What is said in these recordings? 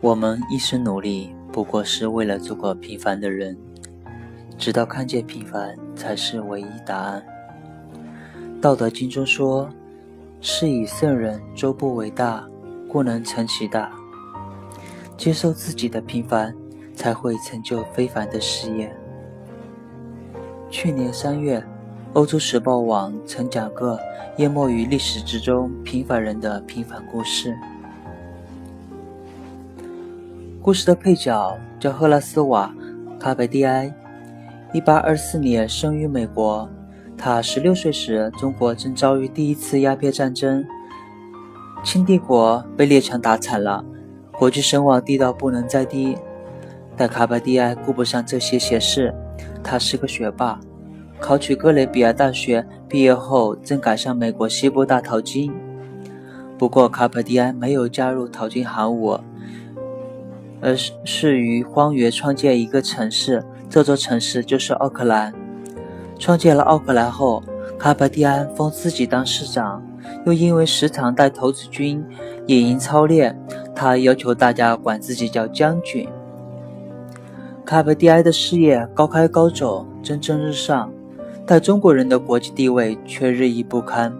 我们一生努力，不过是为了做个平凡的人，直到看见平凡才是唯一答案。道德经中说：“是以圣人周不为大，故能成其大。”接受自己的平凡，才会成就非凡的事业。去年三月，欧洲时报网曾讲个淹没于历史之中平凡人的平凡故事。故事的配角叫赫拉斯瓦·卡贝蒂埃，1824年生于美国。他16岁时，中国正遭遇第一次鸦片战争，清帝国被列强打惨了，国际声望低到不能再低。但卡贝蒂埃顾不上这些闲事，他是个学霸，考取哥伦比亚大学，毕业后正赶上美国西部大淘金。不过，卡贝蒂埃没有加入淘金行伍。而是是于荒原创建一个城市，这座城市就是奥克兰。创建了奥克兰后，卡巴蒂安封自己当市长，又因为时常带头子军野营操练，他要求大家管自己叫将军。卡巴蒂埃的事业高开高走，蒸蒸日上，但中国人的国际地位却日益不堪。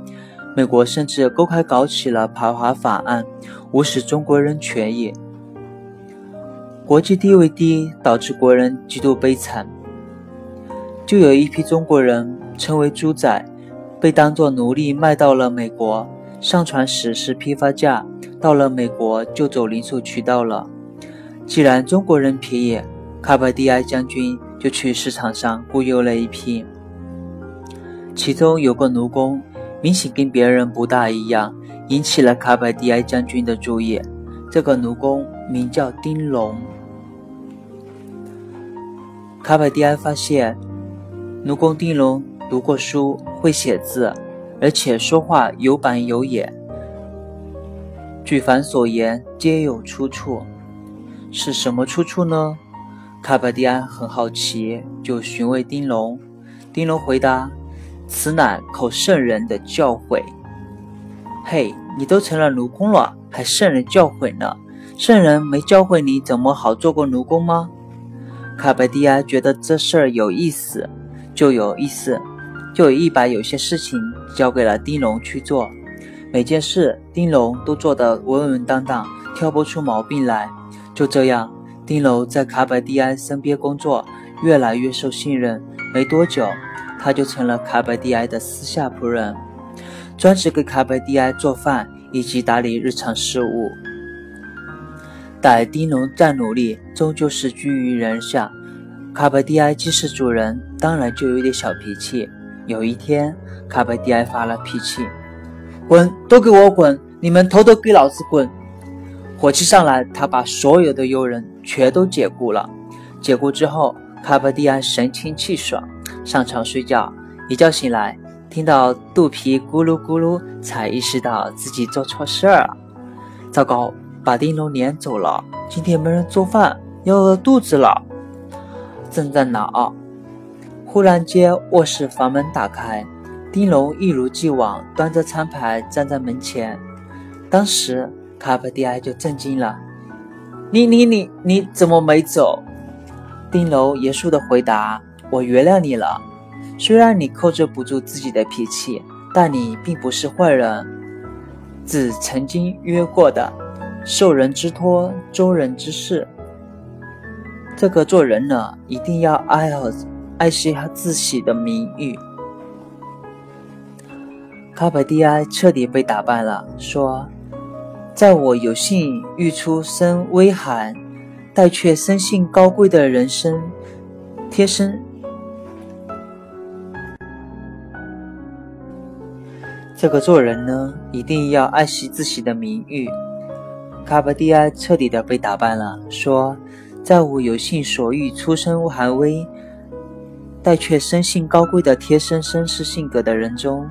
美国甚至公开搞起了排华法案，无视中国人权益。国际地位低，导致国人极度悲惨。就有一批中国人成为猪仔，被当作奴隶卖到了美国。上船时是批发价，到了美国就走零售渠道了。既然中国人便宜，卡巴蒂埃将军就去市场上雇佣了一批。其中有个奴工，明显跟别人不大一样，引起了卡巴蒂埃将军的注意。这个奴工名叫丁龙。卡巴蒂埃发现，奴工丁龙读过书，会写字，而且说话有板有眼，举凡所言皆有出处。是什么出处呢？卡巴蒂安很好奇，就询问丁龙。丁龙回答：“此乃口圣人的教诲。”嘿，你都成了奴工了，还圣人教诲呢？圣人没教会你怎么好做过奴工吗？卡贝蒂埃觉得这事儿有意思，就有意思，就有意把有些事情交给了丁龙去做。每件事丁龙都做得稳稳当当，挑不出毛病来。就这样，丁龙在卡贝蒂埃身边工作，越来越受信任。没多久，他就成了卡贝蒂埃的私下仆人，专职给卡贝蒂埃做饭以及打理日常事务。但丁龙再努力，终究是居于人下。卡贝蒂埃既是主人，当然就有点小脾气。有一天，卡贝蒂埃发了脾气：“滚，都给我滚！你们头都给老子滚！”火气上来，他把所有的佣人全都解雇了。解雇之后，卡贝蒂埃神清气爽，上床睡觉。一觉醒来，听到肚皮咕噜咕噜，才意识到自己做错事儿了。糟糕！把丁龙撵走了，今天没人做饭，要饿肚子了。正在恼，忽然间卧室房门打开，丁龙一如既往端着餐盘站在门前。当时卡巴蒂埃就震惊了：“你你你你怎么没走？”丁龙严肃地回答：“我原谅你了，虽然你控制不住自己的脾气，但你并不是坏人，只曾经约过的。”受人之托，忠人之事。这个做人呢，一定要爱好爱惜他自己的名誉。卡贝蒂埃彻底被打败了，说：“在我有幸遇出身微寒，但却生性高贵的人生，贴身。这个做人呢，一定要爱惜自己的名誉。”卡巴蒂埃彻底的被打败了，说：“在我有幸所遇出身寒微，但却生性高贵的贴身绅士性格的人中，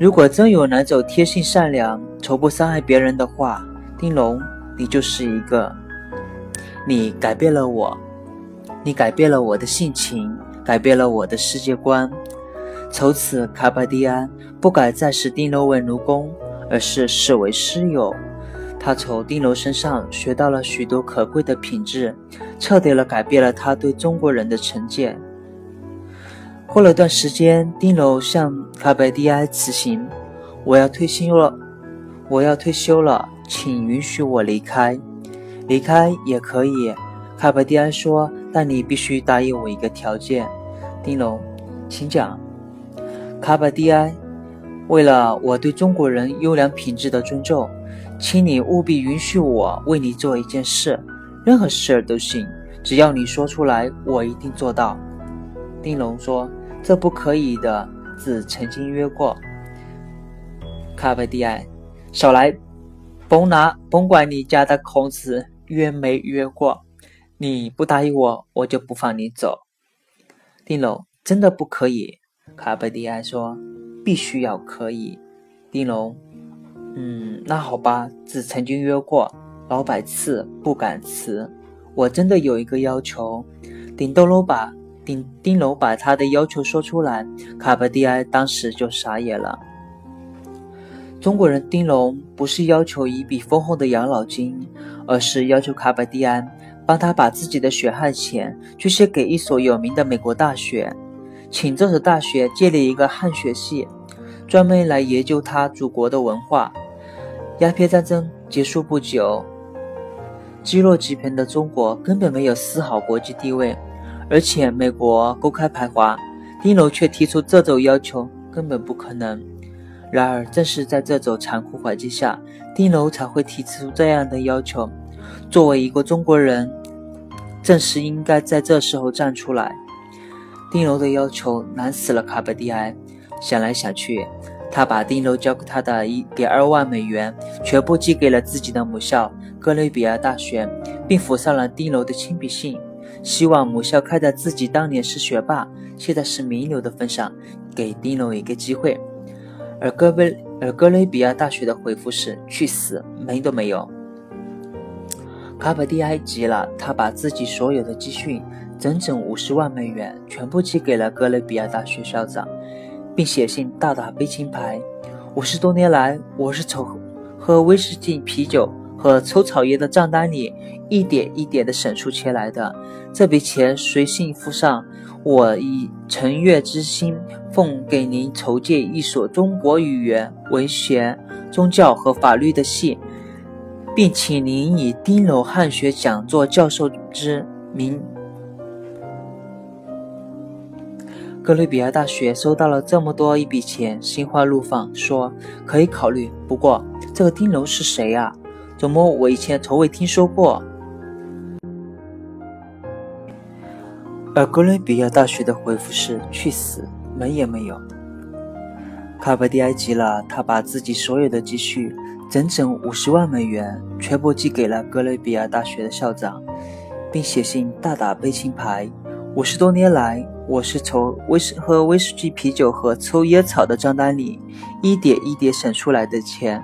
如果真有哪种贴性善良、从不伤害别人的话，丁龙，你就是一个。你改变了我，你改变了我的性情，改变了我的世界观。从此，卡巴蒂安不敢再视丁龙为奴工，而是视为师友。”他从丁龙身上学到了许多可贵的品质，彻底了改变了他对中国人的成见。过了段时间，丁龙向卡贝蒂埃辞行：“我要退休了，我要退休了，请允许我离开。离开也可以。”卡贝蒂埃说：“但你必须答应我一个条件。”丁龙，请讲。卡贝蒂埃，为了我对中国人优良品质的尊重，请你务必允许我为你做一件事，任何事儿都行，只要你说出来，我一定做到。丁龙说。这不可以的，子曾经约过。卡贝蒂埃，少来，甭拿，甭管你家的孔子约没约过，你不答应我，我就不放你走。丁龙，真的不可以。卡贝蒂埃说，必须要可以。丁龙，嗯，那好吧，子曾经约过，老百次不敢辞。我真的有一个要求，顶斗楼吧。顶丁龙把他的要求说出来，卡巴蒂埃当时就傻眼了。中国人丁龙不是要求一笔丰厚的养老金，而是要求卡巴蒂安帮他把自己的血汗钱去写给一所有名的美国大学，请这所大学建立一个汉学系，专门来研究他祖国的文化。鸦片战争结束不久，积弱积贫的中国根本没有丝毫国际地位。而且美国公开排华，丁龙却提出这种要求根本不可能。然而，正是在这种残酷环境下，丁龙才会提出这样的要求。作为一个中国人，正是应该在这时候站出来。丁龙的要求难死了卡贝蒂埃。想来想去，他把丁楼交给他的一点二万美元全部寄给了自己的母校哥伦比亚大学，并附上了丁楼的亲笔信。希望母校看在自己当年是学霸，现在是名流的份上，给丁龙一个机会。而哥贝而哥伦比亚大学的回复是：去死，门都没有。卡普蒂埃急了，他把自己所有的积蓄，整整五十万美元，全部寄给了哥伦比亚大学校长，并写信大打悲情牌：五十多年来，我是从喝威士忌啤酒。和抽草烟的账单里一点一点地省出钱来的，这笔钱随信附上，我以诚悦之心奉给您筹建一所中国语言、文学、宗教和法律的系，并请您以丁楼汉学讲座教授之名。哥伦比亚大学收到了这么多一笔钱，心花怒放，说可以考虑。不过，这个丁楼是谁呀？怎么，我以前从未听说过。而哥伦比亚大学的回复是：去死，门也没有。卡巴蒂埃急了，他把自己所有的积蓄，整整五十万美元，全部寄给了哥伦比亚大学的校长，并写信大打悲情牌：五十多年来，我是从威士喝威士忌啤酒和抽烟草的账单里，一点一点省出来的钱。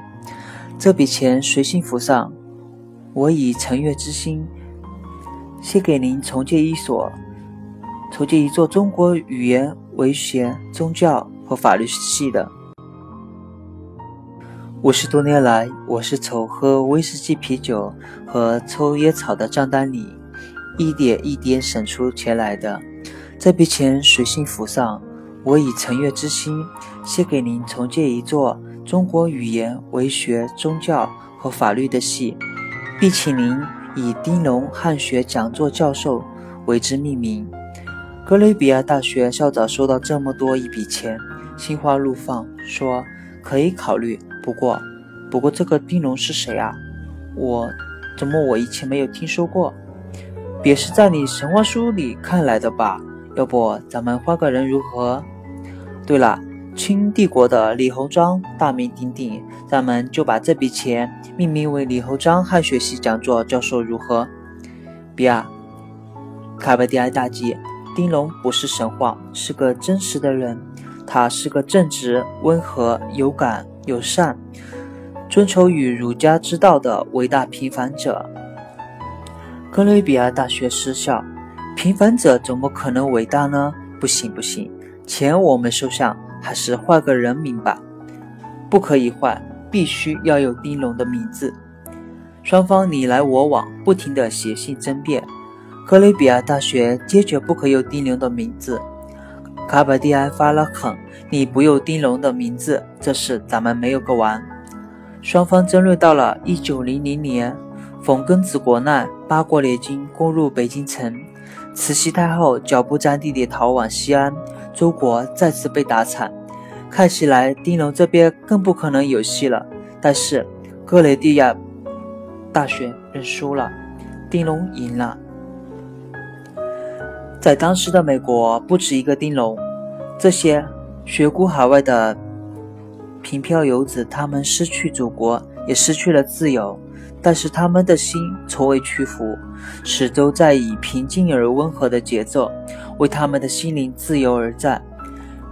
这笔钱随信附上，我以诚悦之心，献给您重建一所、重建一座中国语言、文学、宗教和法律系的。五十多年来，我是从喝威士忌啤酒和抽烟草的账单里，一点一点省出钱来的。这笔钱随信附上，我以诚悦之心，先给您重建一座。中国语言、文学、宗教和法律的系，并请您以丁龙汉学讲座教授为之命名。哥伦比亚大学校长收到这么多一笔钱，心花怒放，说可以考虑。不过，不过这个丁龙是谁啊？我怎么我以前没有听说过？别是在你神话书里看来的吧？要不咱们换个人如何？对了。清帝国的李鸿章大名鼎鼎，咱们就把这笔钱命名为李鸿章汉学系讲座教授，如何？比尔，卡贝迪埃大吉。丁龙不是神话，是个真实的人。他是个正直、温和、有感、友善、遵守与儒家之道的伟大平凡者。哥伦比亚大学失效，平凡者怎么可能伟大呢？不行不行，钱我们收下。还是换个人名吧，不可以换，必须要有丁龙的名字。双方你来我往，不停地写信争辩。哥伦比亚大学坚决不可用丁龙的名字。卡巴蒂埃发了狠：“你不用丁龙的名字，这事咱们没有个完。”双方争论到了一九零零年，冯庚子国难，八国联军攻入北京城，慈禧太后脚步沾地地逃往西安，周国再次被打惨。看起来丁龙这边更不可能有戏了。但是哥雷蒂亚大学认输了，丁龙赢了。在当时的美国，不止一个丁龙，这些学古海外的。平漂游子，他们失去祖国，也失去了自由，但是他们的心从未屈服，始终在以平静而温和的节奏为他们的心灵自由而战。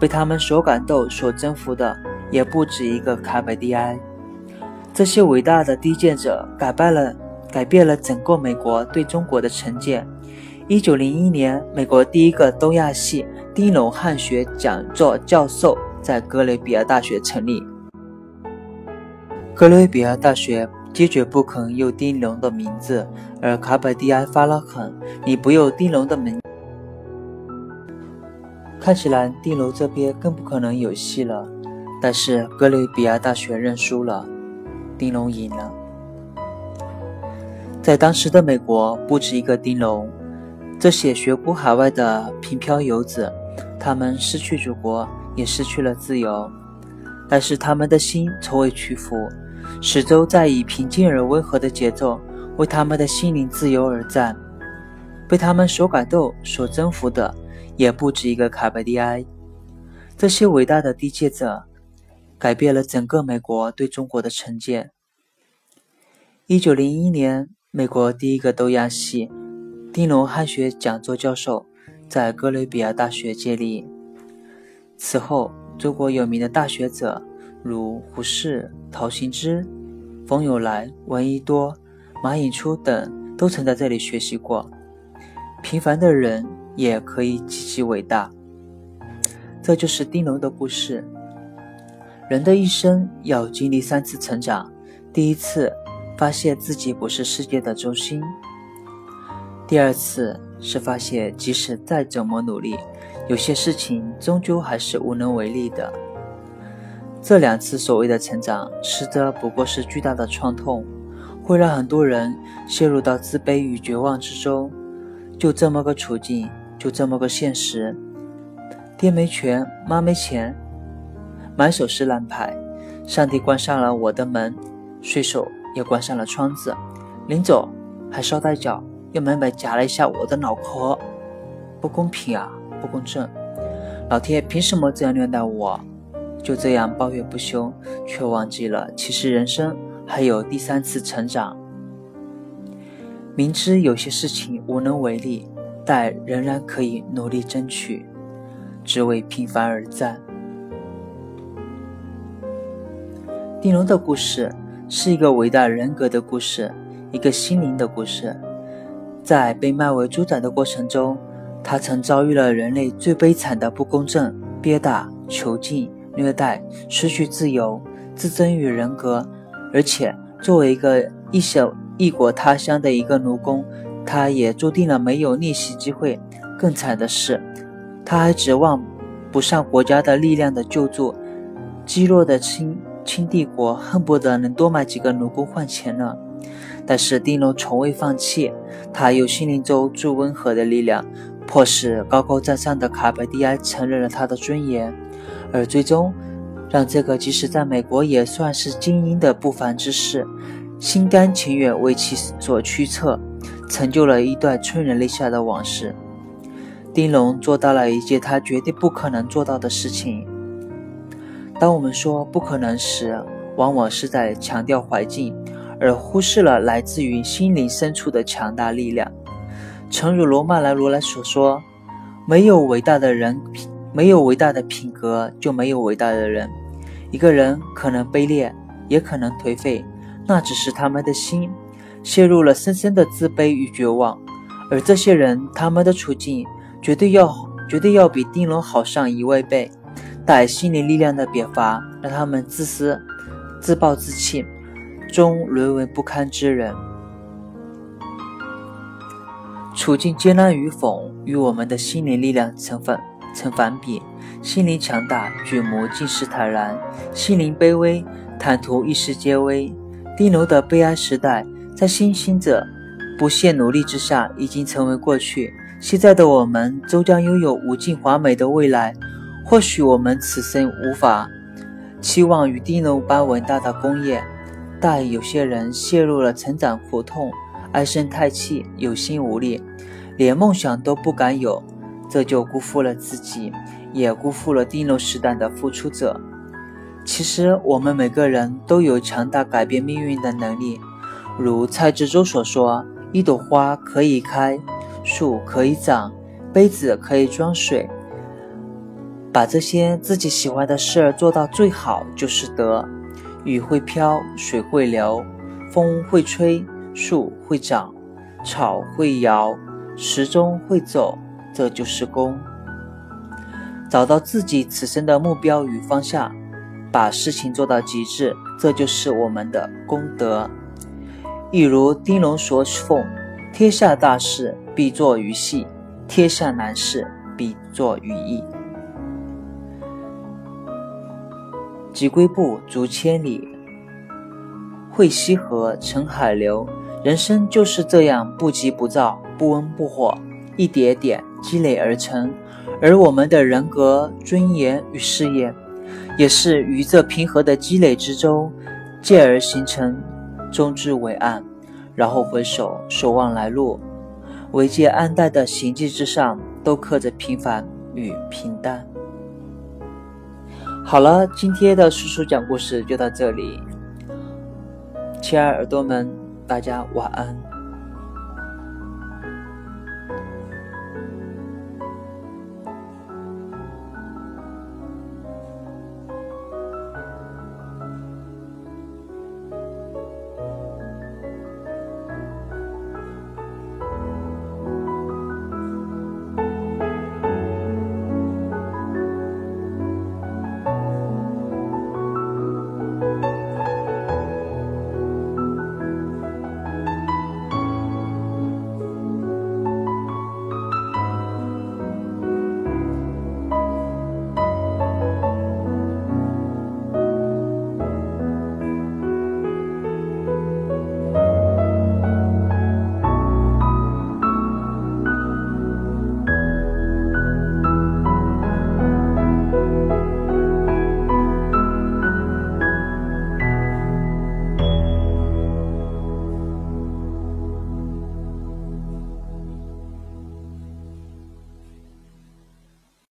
被他们所感动、所征服的，也不止一个卡贝蒂埃。这些伟大的低见者，改变了改变了整个美国对中国的成见。一九零一年，美国第一个东亚系丁龙汉学讲座教授。在哥伦比亚大学成立。哥伦比亚大学坚决不肯用丁龙的名字，而卡本蒂埃发了狠：“你不用丁龙的名。”看起来丁龙这边更不可能有戏了。但是哥伦比亚大学认输了，丁龙赢了。在当时的美国，不止一个丁龙，这些学古海外的平漂游子，他们失去祖国。也失去了自由，但是他们的心从未屈服，始终在以平静而温和的节奏为他们的心灵自由而战。被他们所感动、所征服的，也不止一个卡贝蒂埃。这些伟大的缔结者，改变了整个美国对中国的成见。一九零一年，美国第一个东亚系丁龙汉学讲座教授在哥伦比亚大学建立。此后，中国有名的大学者如胡适、陶行知、冯友来、闻一多、马寅初等都曾在这里学习过。平凡的人也可以极其伟大。这就是丁龙的故事。人的一生要经历三次成长：第一次，发现自己不是世界的中心；第二次，是发现即使再怎么努力。有些事情终究还是无能为力的。这两次所谓的成长，实则不过是巨大的创痛，会让很多人陷入到自卑与绝望之中。就这么个处境，就这么个现实。爹没权，妈没钱，满手是烂牌。上帝关上了我的门，随手也关上了窗子。临走还捎带脚用门板夹了一下我的脑壳，不公平啊！不公正，老天凭什么这样虐待我？就这样抱怨不休，却忘记了其实人生还有第三次成长。明知有些事情无能为力，但仍然可以努力争取，只为平凡而战。丁龙的故事是一个伟大人格的故事，一个心灵的故事，在被卖为猪仔的过程中。他曾遭遇了人类最悲惨的不公正、憋打、囚禁、虐待、失去自由、自尊与人格，而且作为一个异小异国他乡的一个奴工，他也注定了没有逆袭机会。更惨的是，他还指望不上国家的力量的救助，积弱的清清帝国恨不得能多买几个奴工换钱呢。但是丁龙从未放弃，他用心灵中最温和的力量。迫使高高在上的卡贝蒂埃承认了他的尊严，而最终让这个即使在美国也算是精英的不凡之士，心甘情愿为其所驱策，成就了一段催人泪下的往事。丁龙做到了一件他绝对不可能做到的事情。当我们说不可能时，往往是在强调环境，而忽视了来自于心灵深处的强大力量。诚如罗曼·罗兰所说：“没有伟大的人，没有伟大的品格，就没有伟大的人。一个人可能卑劣，也可能颓废，那只是他们的心陷入了深深的自卑与绝望。而这些人，他们的处境绝对要绝对要比丁龙好上一万倍。带心理力量的扁罚，让他们自私、自暴自弃，终沦为不堪之人。处境艰难与否，与我们的心灵力量成分成反比。心灵强大，举目尽是坦然；心灵卑微，坦途一时皆危。丁楼的悲哀时代，在新兴者不懈努力之下，已经成为过去。现在的我们，终将拥有无尽华美的未来。或许我们此生无法期望与丁楼般伟大的功业，但有些人陷入了成长苦痛，唉声叹气，有心无力，连梦想都不敢有，这就辜负了自己。也辜负了丁龙时代的付出者。其实，我们每个人都有强大改变命运的能力。如蔡志洲所说：“一朵花可以开，树可以长，杯子可以装水。把这些自己喜欢的事儿做到最好，就是德。雨会飘，水会流，风会吹，树会长，草会摇，时钟会走，这就是功。”找到自己此生的目标与方向，把事情做到极致，这就是我们的功德。一如丁龙所奉：“天下大事必作于细，天下难事必作于易。”急归步，足千里，会西河，成海流。人生就是这样，不急不躁，不温不火，一点点积累而成。而我们的人格、尊严与事业，也是于这平和的积累之中，渐而形成，终至伟岸。然后回首，守望来路，唯见暗淡的行迹之上，都刻着平凡与平淡。好了，今天的叔叔讲故事就到这里，亲爱耳朵们，大家晚安。